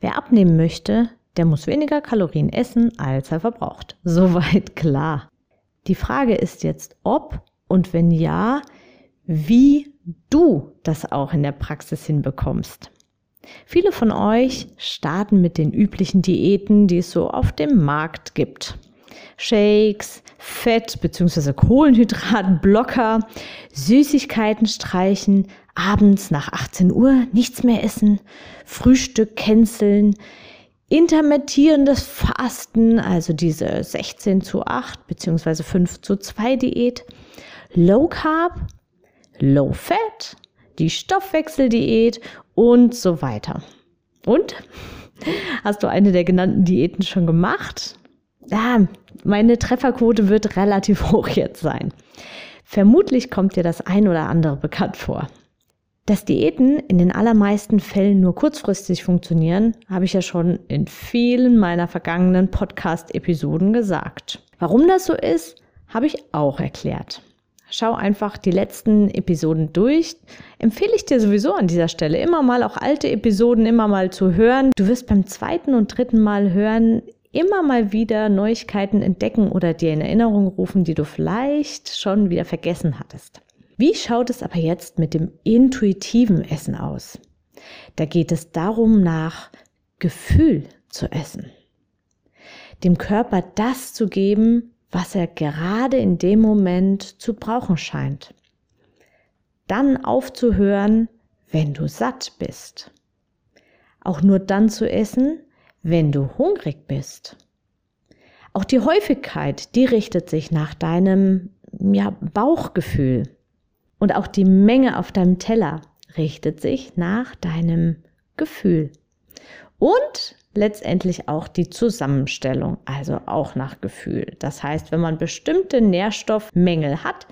Wer abnehmen möchte, der muss weniger Kalorien essen, als er verbraucht. Soweit klar. Die Frage ist jetzt, ob und wenn ja, wie du das auch in der Praxis hinbekommst. Viele von euch starten mit den üblichen Diäten, die es so auf dem Markt gibt. Shakes, Fett- bzw. Kohlenhydratblocker, Süßigkeiten streichen, abends nach 18 Uhr nichts mehr essen, Frühstück canceln, intermittierendes Fasten, also diese 16 zu 8 bzw. 5 zu 2 Diät, Low Carb, Low Fat, die Stoffwechseldiät und so weiter. Und? Hast du eine der genannten Diäten schon gemacht? Ja, meine Trefferquote wird relativ hoch jetzt sein. Vermutlich kommt dir das ein oder andere bekannt vor. Dass Diäten in den allermeisten Fällen nur kurzfristig funktionieren, habe ich ja schon in vielen meiner vergangenen Podcast-Episoden gesagt. Warum das so ist, habe ich auch erklärt. Schau einfach die letzten Episoden durch. Empfehle ich dir sowieso an dieser Stelle immer mal auch alte Episoden immer mal zu hören. Du wirst beim zweiten und dritten Mal hören immer mal wieder Neuigkeiten entdecken oder dir in Erinnerung rufen, die du vielleicht schon wieder vergessen hattest. Wie schaut es aber jetzt mit dem intuitiven Essen aus? Da geht es darum, nach Gefühl zu essen. Dem Körper das zu geben, was er gerade in dem Moment zu brauchen scheint. Dann aufzuhören, wenn du satt bist. Auch nur dann zu essen, wenn du hungrig bist. Auch die Häufigkeit, die richtet sich nach deinem ja, Bauchgefühl. Und auch die Menge auf deinem Teller richtet sich nach deinem Gefühl. Und letztendlich auch die Zusammenstellung, also auch nach Gefühl. Das heißt, wenn man bestimmte Nährstoffmängel hat,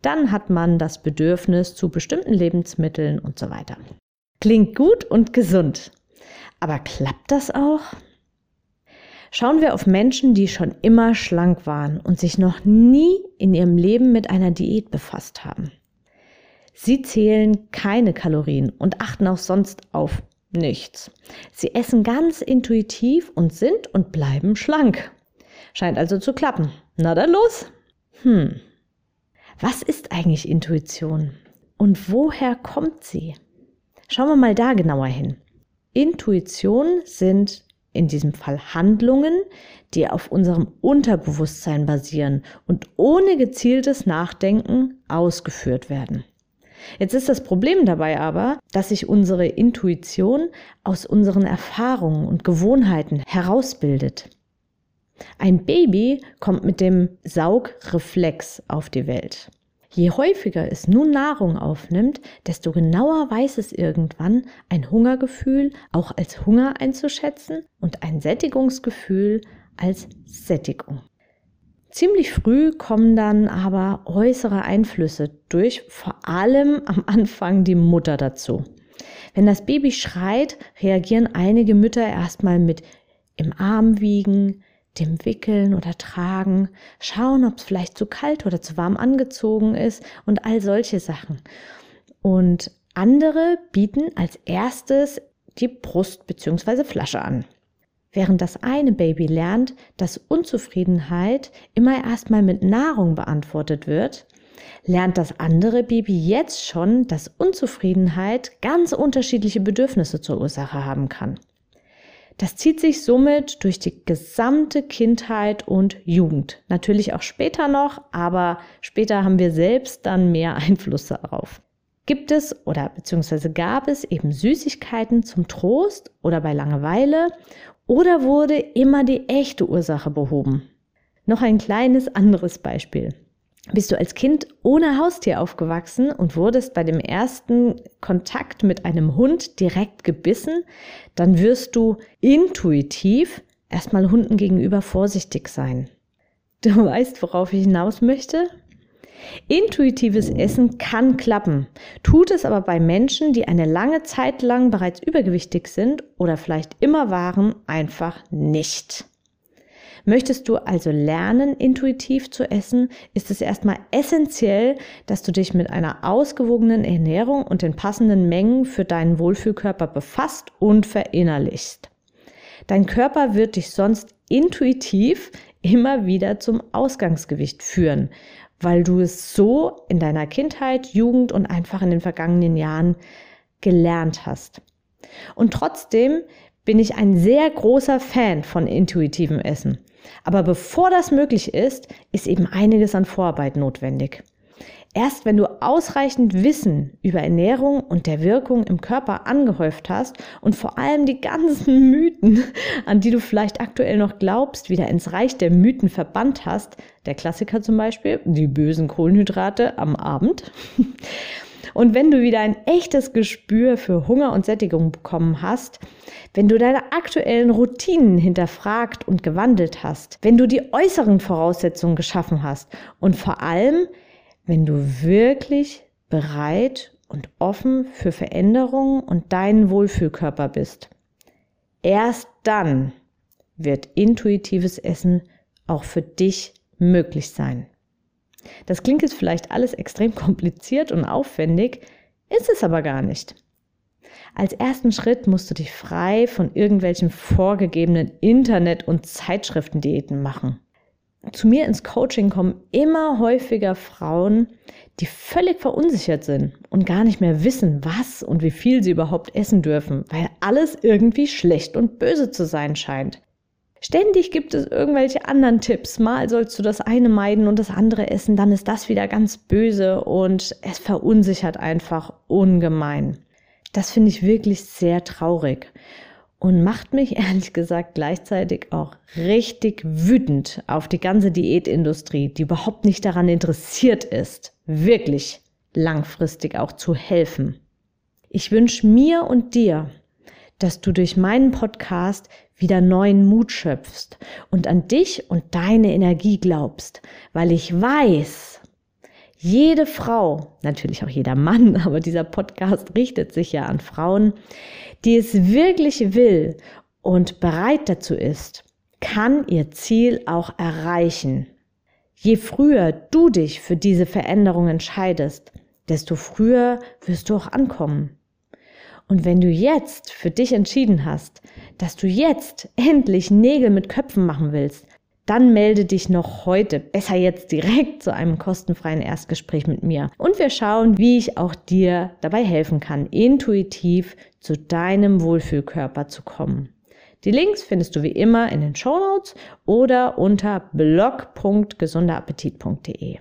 dann hat man das Bedürfnis zu bestimmten Lebensmitteln und so weiter. Klingt gut und gesund. Aber klappt das auch? Schauen wir auf Menschen, die schon immer schlank waren und sich noch nie in ihrem Leben mit einer Diät befasst haben. Sie zählen keine Kalorien und achten auch sonst auf nichts. Sie essen ganz intuitiv und sind und bleiben schlank. Scheint also zu klappen. Na dann los. Hm. Was ist eigentlich Intuition? Und woher kommt sie? Schauen wir mal da genauer hin. Intuition sind in diesem Fall Handlungen, die auf unserem Unterbewusstsein basieren und ohne gezieltes Nachdenken ausgeführt werden. Jetzt ist das Problem dabei aber, dass sich unsere Intuition aus unseren Erfahrungen und Gewohnheiten herausbildet. Ein Baby kommt mit dem Saugreflex auf die Welt. Je häufiger es nun Nahrung aufnimmt, desto genauer weiß es irgendwann, ein Hungergefühl auch als Hunger einzuschätzen und ein Sättigungsgefühl als Sättigung. Ziemlich früh kommen dann aber äußere Einflüsse durch vor allem am Anfang die Mutter dazu. Wenn das Baby schreit, reagieren einige Mütter erstmal mit im Arm wiegen, dem Wickeln oder Tragen, schauen, ob es vielleicht zu kalt oder zu warm angezogen ist und all solche Sachen. Und andere bieten als erstes die Brust bzw. Flasche an. Während das eine Baby lernt, dass Unzufriedenheit immer erstmal mit Nahrung beantwortet wird, lernt das andere Baby jetzt schon, dass Unzufriedenheit ganz unterschiedliche Bedürfnisse zur Ursache haben kann. Das zieht sich somit durch die gesamte Kindheit und Jugend. Natürlich auch später noch, aber später haben wir selbst dann mehr Einfluss darauf. Gibt es oder beziehungsweise gab es eben Süßigkeiten zum Trost oder bei Langeweile oder wurde immer die echte Ursache behoben? Noch ein kleines anderes Beispiel. Bist du als Kind ohne Haustier aufgewachsen und wurdest bei dem ersten Kontakt mit einem Hund direkt gebissen, dann wirst du intuitiv erstmal Hunden gegenüber vorsichtig sein. Du weißt, worauf ich hinaus möchte? Intuitives Essen kann klappen, tut es aber bei Menschen, die eine lange Zeit lang bereits übergewichtig sind oder vielleicht immer waren, einfach nicht. Möchtest du also lernen, intuitiv zu essen, ist es erstmal essentiell, dass du dich mit einer ausgewogenen Ernährung und den passenden Mengen für deinen Wohlfühlkörper befasst und verinnerlichst. Dein Körper wird dich sonst intuitiv immer wieder zum Ausgangsgewicht führen, weil du es so in deiner Kindheit, Jugend und einfach in den vergangenen Jahren gelernt hast. Und trotzdem bin ich ein sehr großer Fan von intuitivem Essen. Aber bevor das möglich ist, ist eben einiges an Vorarbeit notwendig. Erst wenn du ausreichend Wissen über Ernährung und der Wirkung im Körper angehäuft hast und vor allem die ganzen Mythen, an die du vielleicht aktuell noch glaubst, wieder ins Reich der Mythen verbannt hast, der Klassiker zum Beispiel, die bösen Kohlenhydrate am Abend, und wenn du wieder ein echtes Gespür für Hunger und Sättigung bekommen hast, wenn du deine aktuellen Routinen hinterfragt und gewandelt hast, wenn du die äußeren Voraussetzungen geschaffen hast und vor allem, wenn du wirklich bereit und offen für Veränderungen und deinen Wohlfühlkörper bist. Erst dann wird intuitives Essen auch für dich möglich sein. Das klingt jetzt vielleicht alles extrem kompliziert und aufwendig, ist es aber gar nicht. Als ersten Schritt musst du dich frei von irgendwelchen vorgegebenen Internet- und Zeitschriftendiäten machen. Zu mir ins Coaching kommen immer häufiger Frauen, die völlig verunsichert sind und gar nicht mehr wissen, was und wie viel sie überhaupt essen dürfen, weil alles irgendwie schlecht und böse zu sein scheint. Ständig gibt es irgendwelche anderen Tipps. Mal sollst du das eine meiden und das andere essen, dann ist das wieder ganz böse und es verunsichert einfach ungemein. Das finde ich wirklich sehr traurig und macht mich ehrlich gesagt gleichzeitig auch richtig wütend auf die ganze Diätindustrie, die überhaupt nicht daran interessiert ist, wirklich langfristig auch zu helfen. Ich wünsche mir und dir, dass du durch meinen Podcast wieder neuen Mut schöpfst und an dich und deine Energie glaubst, weil ich weiß, jede Frau, natürlich auch jeder Mann, aber dieser Podcast richtet sich ja an Frauen, die es wirklich will und bereit dazu ist, kann ihr Ziel auch erreichen. Je früher du dich für diese Veränderung entscheidest, desto früher wirst du auch ankommen. Und wenn du jetzt für dich entschieden hast, dass du jetzt endlich Nägel mit Köpfen machen willst, dann melde dich noch heute, besser jetzt direkt zu einem kostenfreien Erstgespräch mit mir. Und wir schauen, wie ich auch dir dabei helfen kann, intuitiv zu deinem Wohlfühlkörper zu kommen. Die Links findest du wie immer in den Show Notes oder unter blog.gesunderappetit.de.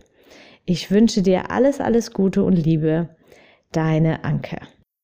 Ich wünsche dir alles, alles Gute und Liebe. Deine Anke.